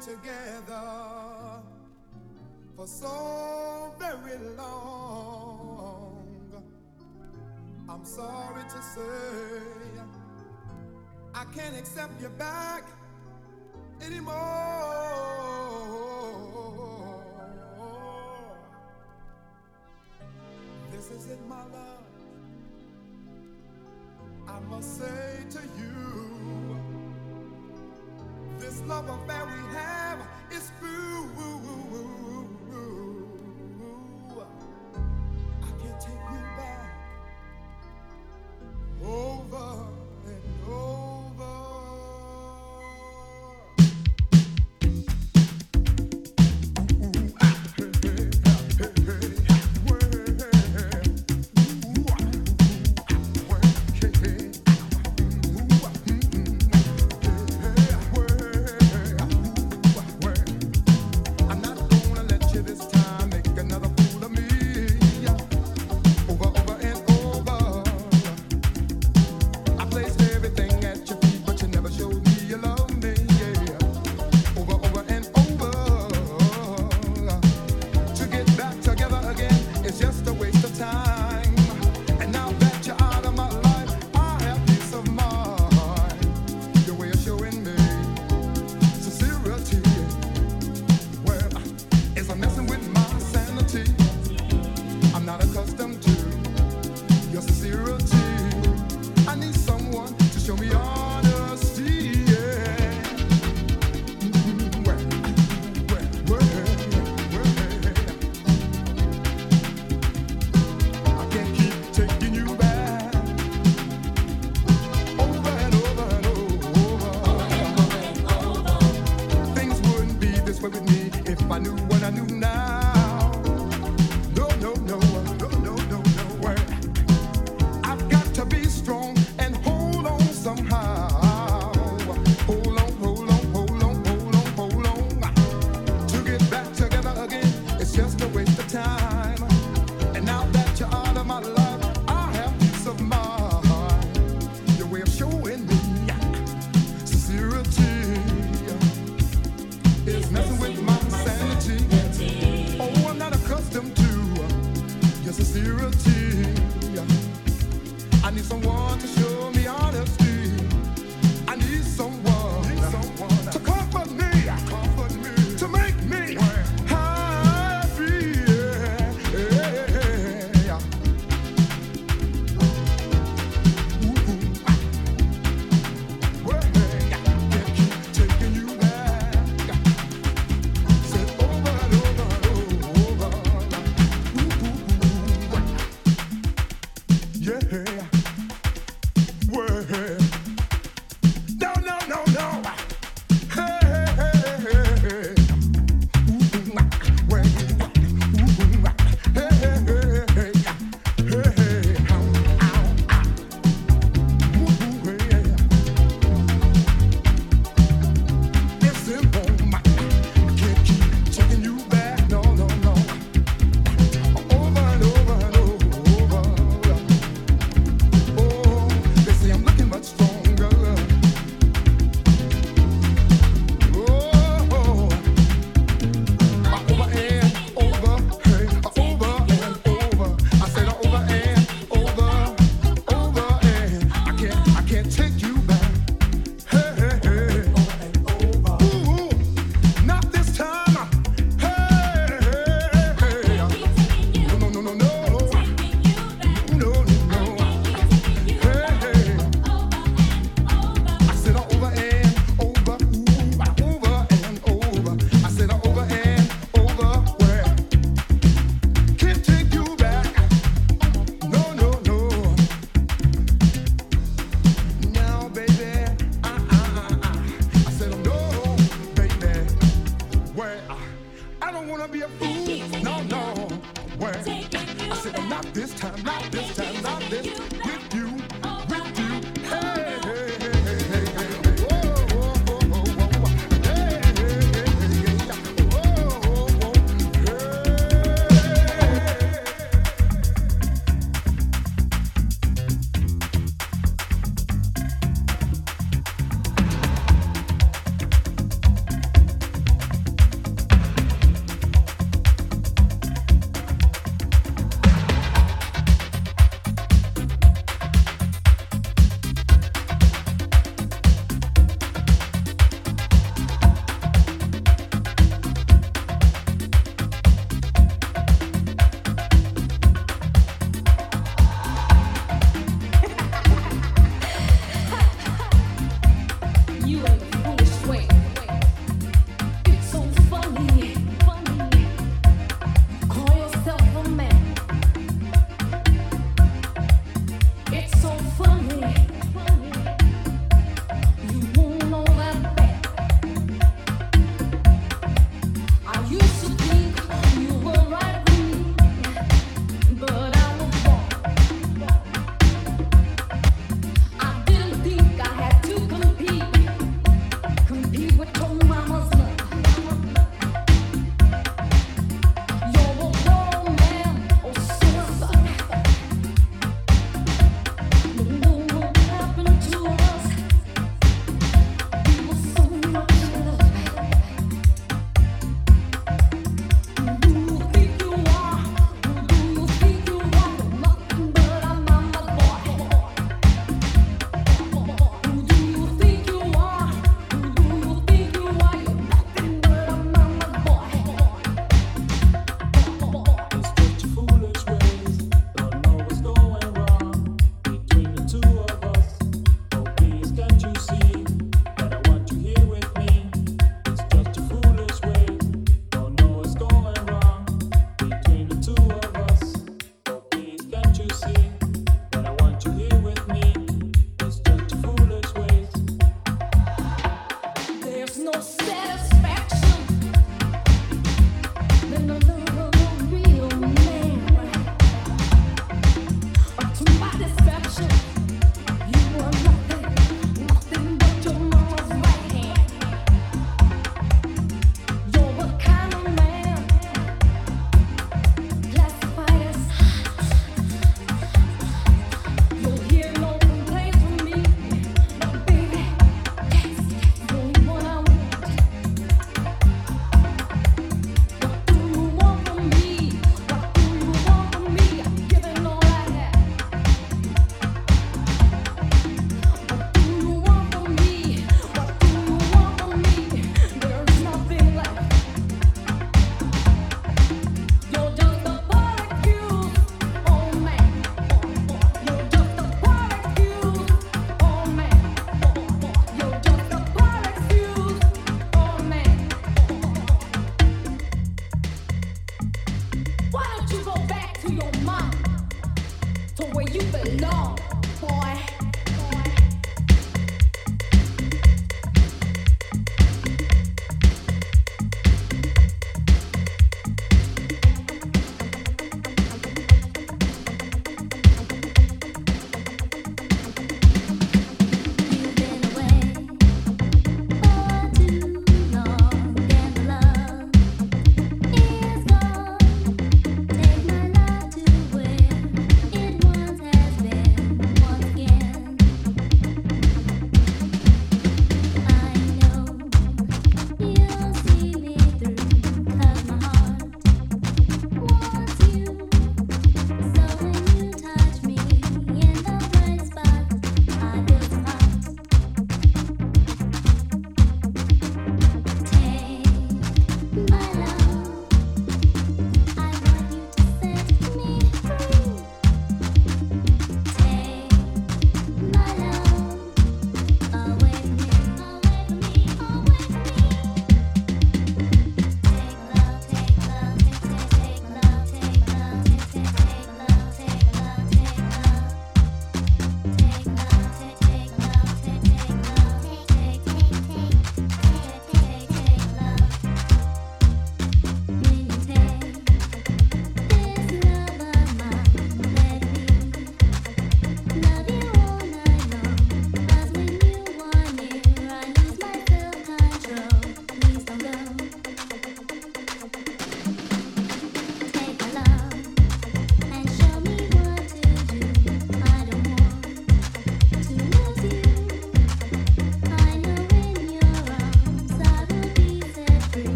together for so very long. I'm sorry to say I can't accept you back anymore. This is it, my love. I must say to you, this love affair.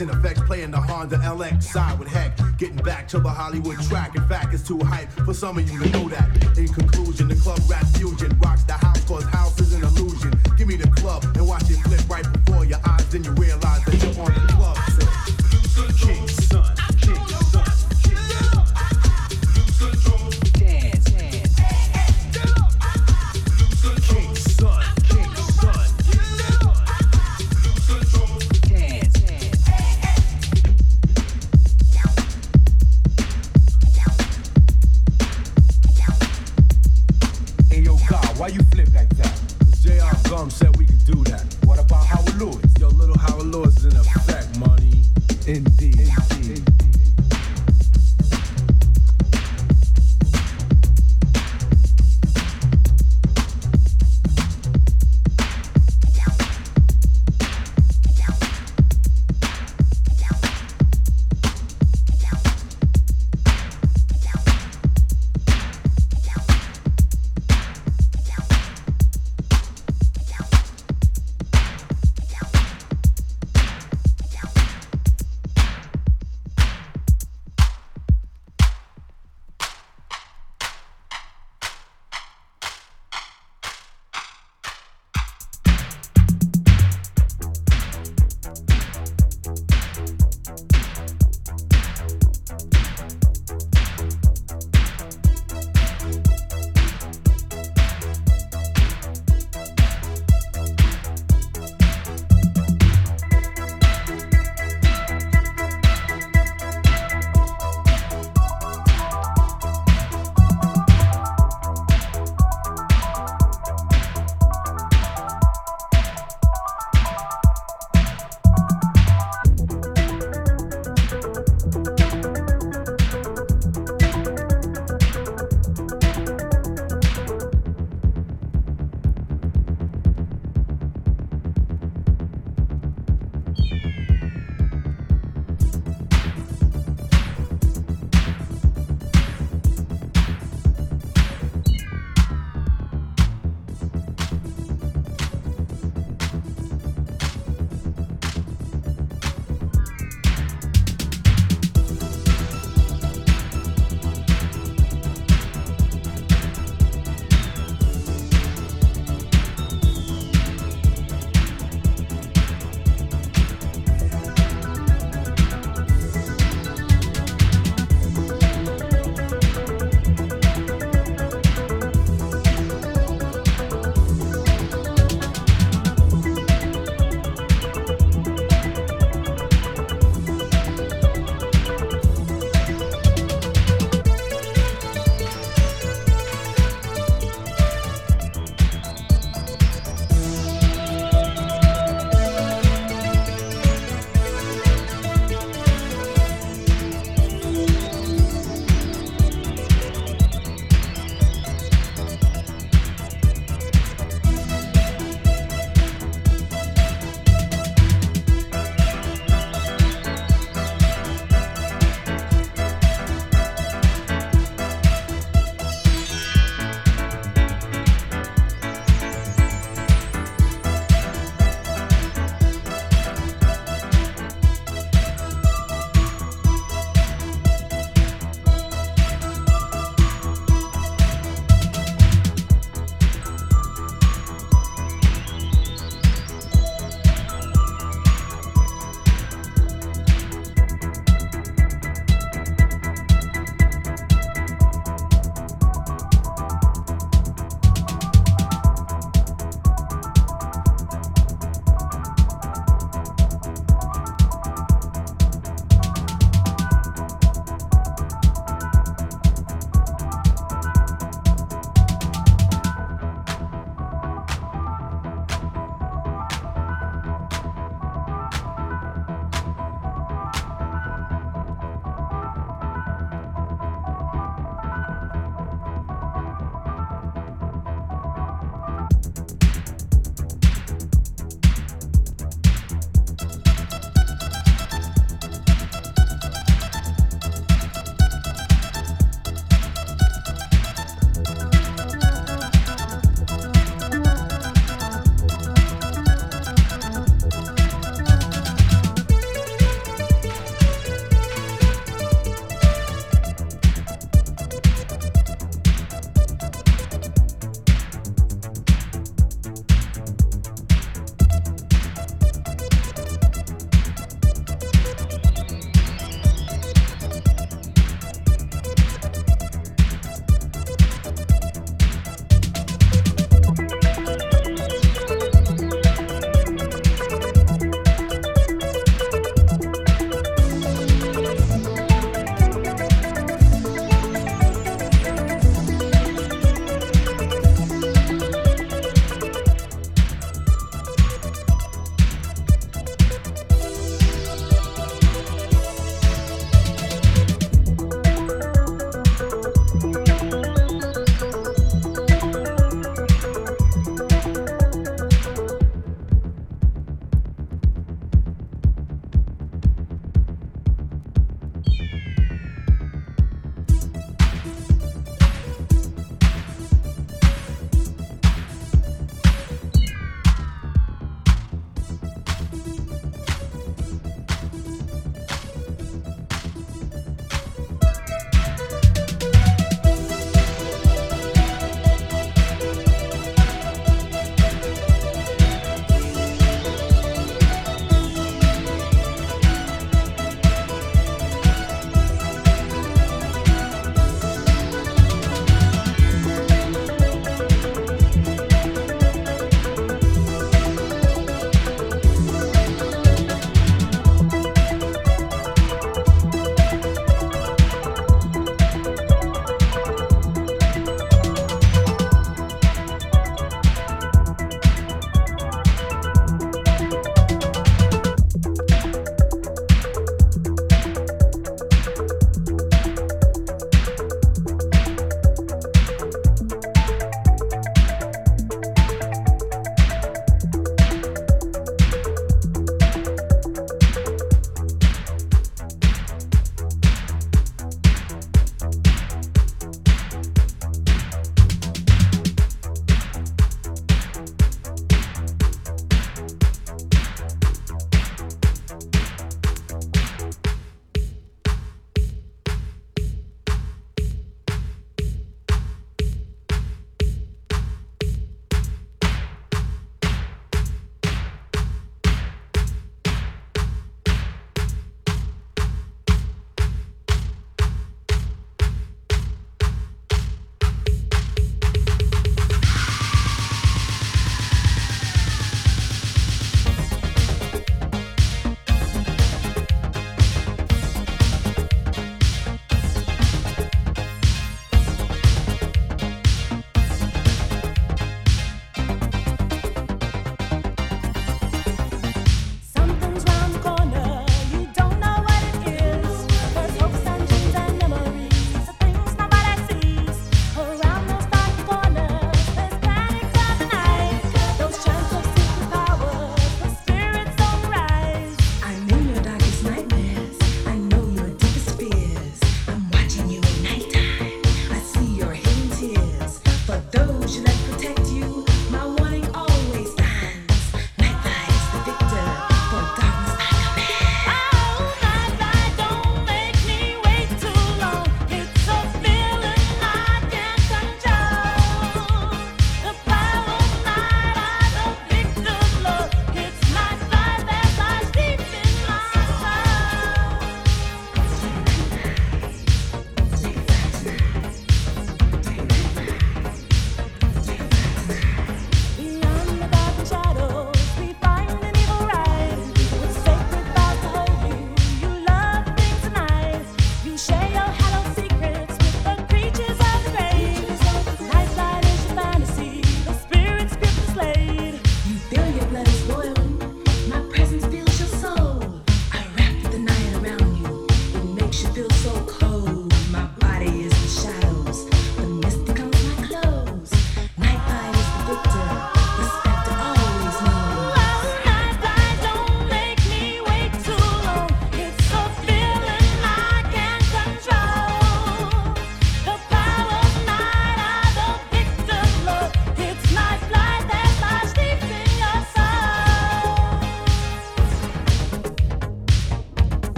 and effects playing the Honda LX side with heck. Getting back to the Hollywood track. In fact, it's too hype for some of you to know that. In conclusion, the club rap fusion rocks the high.